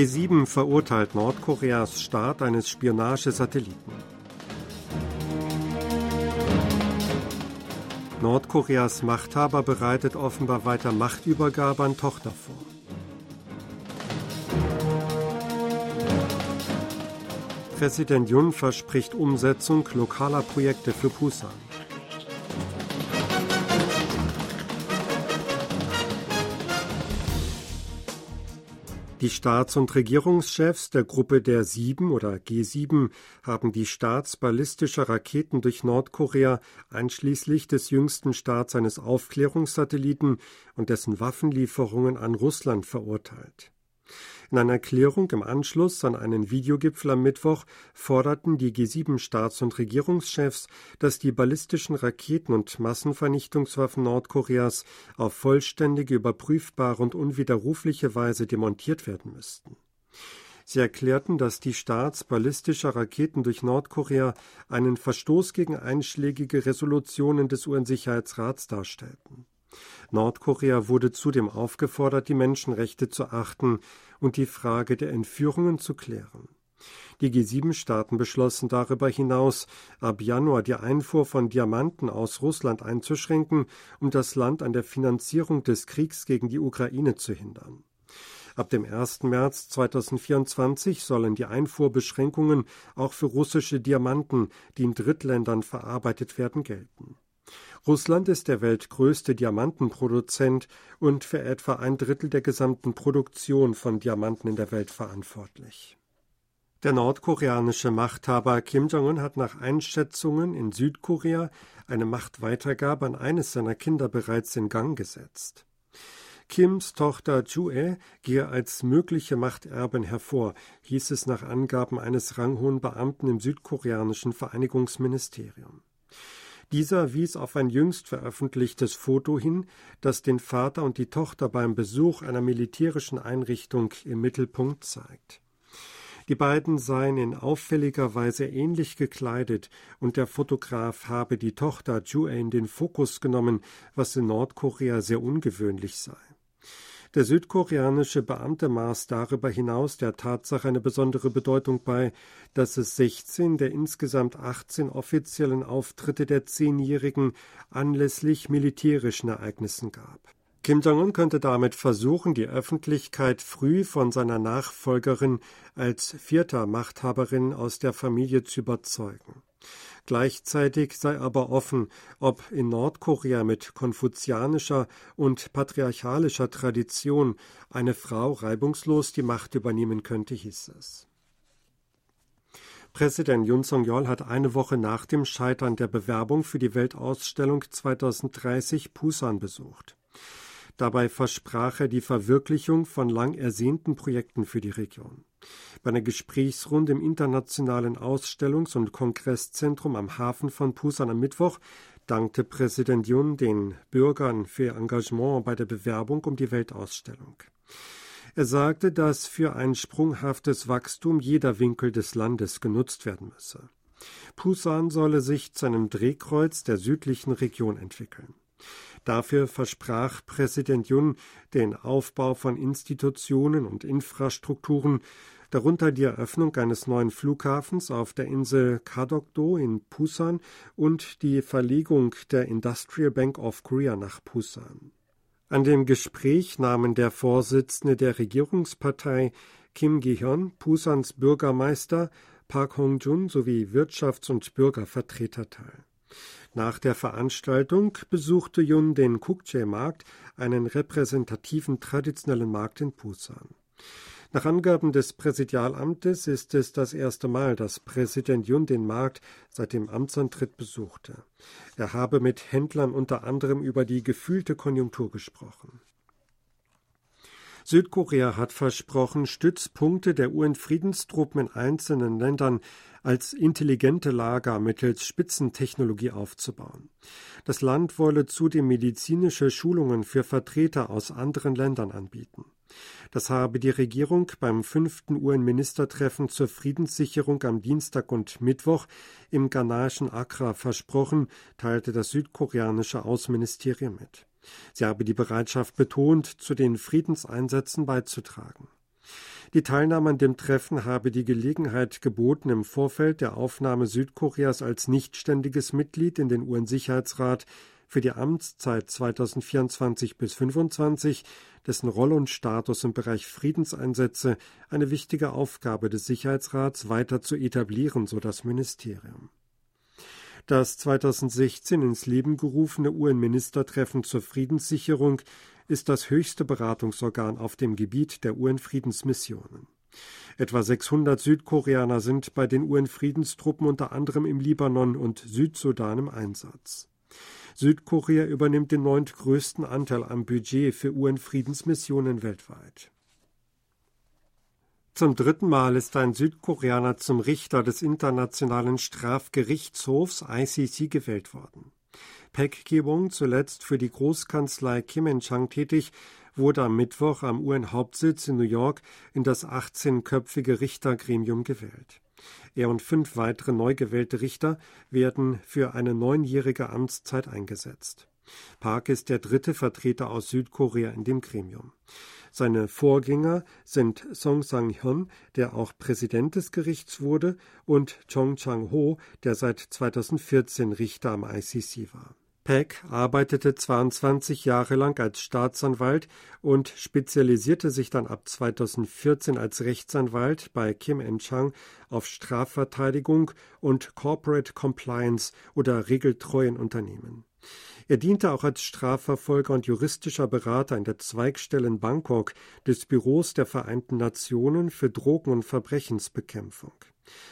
G7 verurteilt Nordkoreas Start eines Spionagesatelliten. Nordkoreas Machthaber bereitet offenbar weiter Machtübergabe an Tochter vor. Präsident Jun verspricht Umsetzung lokaler Projekte für Pusan. Die Staats- und Regierungschefs der Gruppe der Sieben oder G7 haben die Starts ballistischer Raketen durch Nordkorea einschließlich des jüngsten Starts eines Aufklärungssatelliten und dessen Waffenlieferungen an Russland verurteilt. In einer Erklärung im Anschluss an einen Videogipfel am Mittwoch forderten die G7-Staats- und Regierungschefs, dass die ballistischen Raketen und Massenvernichtungswaffen Nordkoreas auf vollständige, überprüfbare und unwiderrufliche Weise demontiert werden müssten. Sie erklärten, dass die Starts ballistischer Raketen durch Nordkorea einen Verstoß gegen einschlägige Resolutionen des UN-Sicherheitsrats darstellten. Nordkorea wurde zudem aufgefordert, die Menschenrechte zu achten und die Frage der Entführungen zu klären. Die G7-Staaten beschlossen darüber hinaus, ab Januar die Einfuhr von Diamanten aus Russland einzuschränken, um das Land an der Finanzierung des Kriegs gegen die Ukraine zu hindern. Ab dem 1. März 2024 sollen die Einfuhrbeschränkungen auch für russische Diamanten, die in Drittländern verarbeitet werden, gelten. Russland ist der weltgrößte Diamantenproduzent und für etwa ein Drittel der gesamten Produktion von Diamanten in der Welt verantwortlich. Der nordkoreanische Machthaber Kim Jong-un hat nach Einschätzungen in Südkorea eine Machtweitergabe an eines seiner Kinder bereits in Gang gesetzt. Kims Tochter Jue gehe als mögliche Machterbin hervor, hieß es nach Angaben eines ranghohen Beamten im südkoreanischen Vereinigungsministerium. Dieser wies auf ein jüngst veröffentlichtes Foto hin, das den Vater und die Tochter beim Besuch einer militärischen Einrichtung im Mittelpunkt zeigt. Die beiden seien in auffälliger Weise ähnlich gekleidet und der Fotograf habe die Tochter Jue in den Fokus genommen, was in Nordkorea sehr ungewöhnlich sei. Der südkoreanische Beamte maß darüber hinaus der Tatsache eine besondere Bedeutung bei, dass es 16 der insgesamt 18 offiziellen Auftritte der Zehnjährigen anlässlich militärischen Ereignissen gab. Kim Jong-un könnte damit versuchen, die Öffentlichkeit früh von seiner Nachfolgerin als vierter Machthaberin aus der Familie zu überzeugen. Gleichzeitig sei aber offen, ob in Nordkorea mit konfuzianischer und patriarchalischer Tradition eine Frau reibungslos die Macht übernehmen könnte, hieß es. Präsident Yun Song-yeol hat eine Woche nach dem Scheitern der Bewerbung für die Weltausstellung 2030 Pusan besucht. Dabei versprach er die Verwirklichung von lang ersehnten Projekten für die Region. Bei einer Gesprächsrunde im Internationalen Ausstellungs- und Kongresszentrum am Hafen von Pusan am Mittwoch dankte Präsident Yun den Bürgern für ihr Engagement bei der Bewerbung um die Weltausstellung. Er sagte, dass für ein sprunghaftes Wachstum jeder Winkel des Landes genutzt werden müsse. Pusan solle sich zu einem Drehkreuz der südlichen Region entwickeln. Dafür versprach Präsident Jun den Aufbau von Institutionen und Infrastrukturen, darunter die Eröffnung eines neuen Flughafens auf der Insel Kadokdo in Pusan und die Verlegung der Industrial Bank of Korea nach Pusan. An dem Gespräch nahmen der Vorsitzende der Regierungspartei Kim Gi-hyun, Pusans Bürgermeister Park Hong-jun sowie Wirtschafts- und Bürgervertreter teil. Nach der Veranstaltung besuchte Jun den Kukje-Markt, einen repräsentativen traditionellen Markt in Busan. Nach Angaben des Präsidialamtes ist es das erste Mal, dass Präsident Jun den Markt seit dem Amtsantritt besuchte. Er habe mit Händlern unter anderem über die gefühlte Konjunktur gesprochen. Südkorea hat versprochen, Stützpunkte der UN-Friedenstruppen in einzelnen Ländern als intelligente Lager mittels Spitzentechnologie aufzubauen. Das Land wolle zudem medizinische Schulungen für Vertreter aus anderen Ländern anbieten. Das habe die Regierung beim fünften UN-Ministertreffen zur Friedenssicherung am Dienstag und Mittwoch im ghanaischen Accra versprochen, teilte das südkoreanische Außenministerium mit. Sie habe die Bereitschaft betont, zu den Friedenseinsätzen beizutragen. Die Teilnahme an dem Treffen habe die Gelegenheit geboten, im Vorfeld der Aufnahme Südkoreas als nichtständiges Mitglied in den UN-Sicherheitsrat für die Amtszeit 2024 bis 2025, dessen Rolle und Status im Bereich Friedenseinsätze eine wichtige Aufgabe des Sicherheitsrats weiter zu etablieren, so das Ministerium. Das 2016 ins Leben gerufene UN-Ministertreffen zur Friedenssicherung ist das höchste Beratungsorgan auf dem Gebiet der UN-Friedensmissionen. Etwa 600 Südkoreaner sind bei den UN-Friedenstruppen unter anderem im Libanon und Südsudan im Einsatz. Südkorea übernimmt den neuntgrößten Anteil am Budget für UN-Friedensmissionen weltweit. Zum dritten Mal ist ein Südkoreaner zum Richter des Internationalen Strafgerichtshofs ICC gewählt worden. Paek Ki-wong, zuletzt für die Großkanzlei Kim En-chang tätig, wurde am Mittwoch am UN-Hauptsitz in New York in das 18-köpfige Richtergremium gewählt. Er und fünf weitere neu gewählte Richter werden für eine neunjährige Amtszeit eingesetzt. Park ist der dritte Vertreter aus Südkorea in dem Gremium. Seine Vorgänger sind Song Sang-hyun, der auch Präsident des Gerichts wurde, und Chong Chang-ho, der seit 2014 Richter am ICC war. Peck arbeitete 22 Jahre lang als Staatsanwalt und spezialisierte sich dann ab 2014 als Rechtsanwalt bei Kim En-chang auf Strafverteidigung und Corporate Compliance oder regeltreuen Unternehmen. Er diente auch als Strafverfolger und juristischer Berater in der Zweigstelle in Bangkok des Büros der Vereinten Nationen für Drogen- und Verbrechensbekämpfung.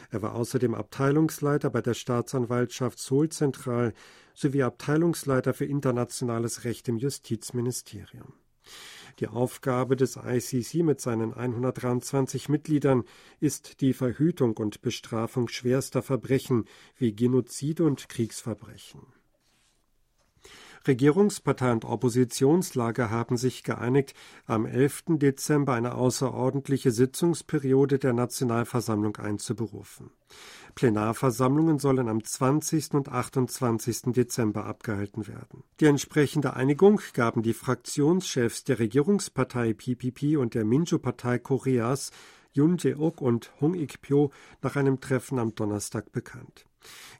Er war außerdem Abteilungsleiter bei der Staatsanwaltschaft Seoul Zentral sowie Abteilungsleiter für internationales Recht im Justizministerium. Die Aufgabe des ICC mit seinen 123 Mitgliedern ist die Verhütung und Bestrafung schwerster Verbrechen wie Genozid und Kriegsverbrechen. Regierungspartei und Oppositionslager haben sich geeinigt, am 11. Dezember eine außerordentliche Sitzungsperiode der Nationalversammlung einzuberufen. Plenarversammlungen sollen am 20. und 28. Dezember abgehalten werden. Die entsprechende Einigung gaben die Fraktionschefs der Regierungspartei PPP und der Minjo-Partei Koreas Yoon Jae-ok und Hong Ik-pyo nach einem Treffen am Donnerstag bekannt.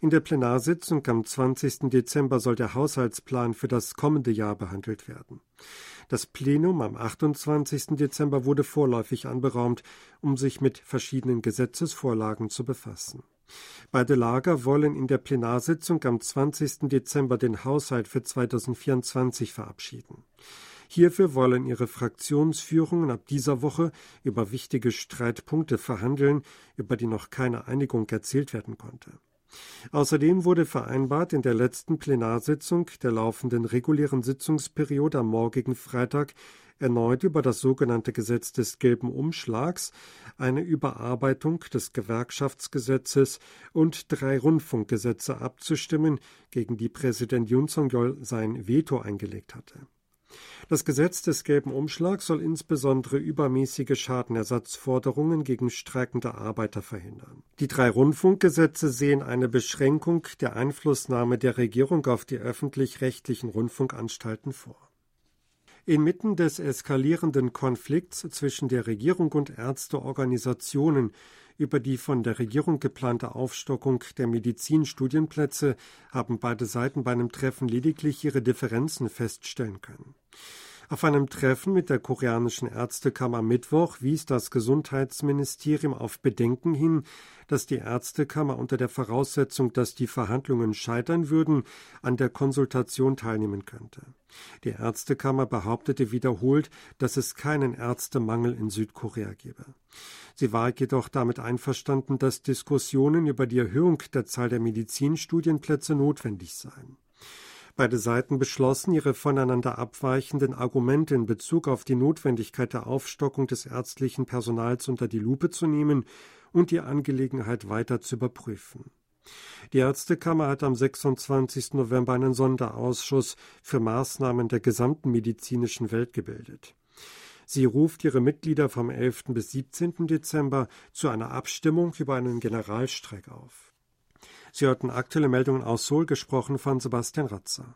In der Plenarsitzung am 20. Dezember soll der Haushaltsplan für das kommende Jahr behandelt werden. Das Plenum am 28. Dezember wurde vorläufig anberaumt, um sich mit verschiedenen Gesetzesvorlagen zu befassen. Beide Lager wollen in der Plenarsitzung am 20. Dezember den Haushalt für 2024 verabschieden. Hierfür wollen ihre Fraktionsführungen ab dieser Woche über wichtige Streitpunkte verhandeln, über die noch keine Einigung erzielt werden konnte. Außerdem wurde vereinbart, in der letzten Plenarsitzung der laufenden regulären Sitzungsperiode am morgigen Freitag erneut über das sogenannte Gesetz des gelben Umschlags, eine Überarbeitung des Gewerkschaftsgesetzes und drei Rundfunkgesetze abzustimmen, gegen die Präsident Yoon Song-yeol sein Veto eingelegt hatte. Das Gesetz des gelben Umschlags soll insbesondere übermäßige Schadenersatzforderungen gegen streikende Arbeiter verhindern. Die drei Rundfunkgesetze sehen eine Beschränkung der Einflussnahme der Regierung auf die öffentlich-rechtlichen Rundfunkanstalten vor. Inmitten des eskalierenden Konflikts zwischen der Regierung und Ärzteorganisationen über die von der Regierung geplante Aufstockung der Medizinstudienplätze haben beide Seiten bei einem Treffen lediglich ihre Differenzen feststellen können. Auf einem Treffen mit der koreanischen Ärztekammer am Mittwoch wies das Gesundheitsministerium auf Bedenken hin, dass die Ärztekammer unter der Voraussetzung, dass die Verhandlungen scheitern würden, an der Konsultation teilnehmen könnte. Die Ärztekammer behauptete wiederholt, dass es keinen Ärztemangel in Südkorea gebe. Sie war jedoch damit einverstanden, dass Diskussionen über die Erhöhung der Zahl der Medizinstudienplätze notwendig seien. Beide Seiten beschlossen, ihre voneinander abweichenden Argumente in Bezug auf die Notwendigkeit der Aufstockung des ärztlichen Personals unter die Lupe zu nehmen und die Angelegenheit weiter zu überprüfen. Die Ärztekammer hat am 26. November einen Sonderausschuss für Maßnahmen der gesamten medizinischen Welt gebildet. Sie ruft ihre Mitglieder vom 11. bis 17. Dezember zu einer Abstimmung über einen Generalstreik auf. Sie hörten aktuelle Meldungen aus Seoul, gesprochen von Sebastian Ratzer.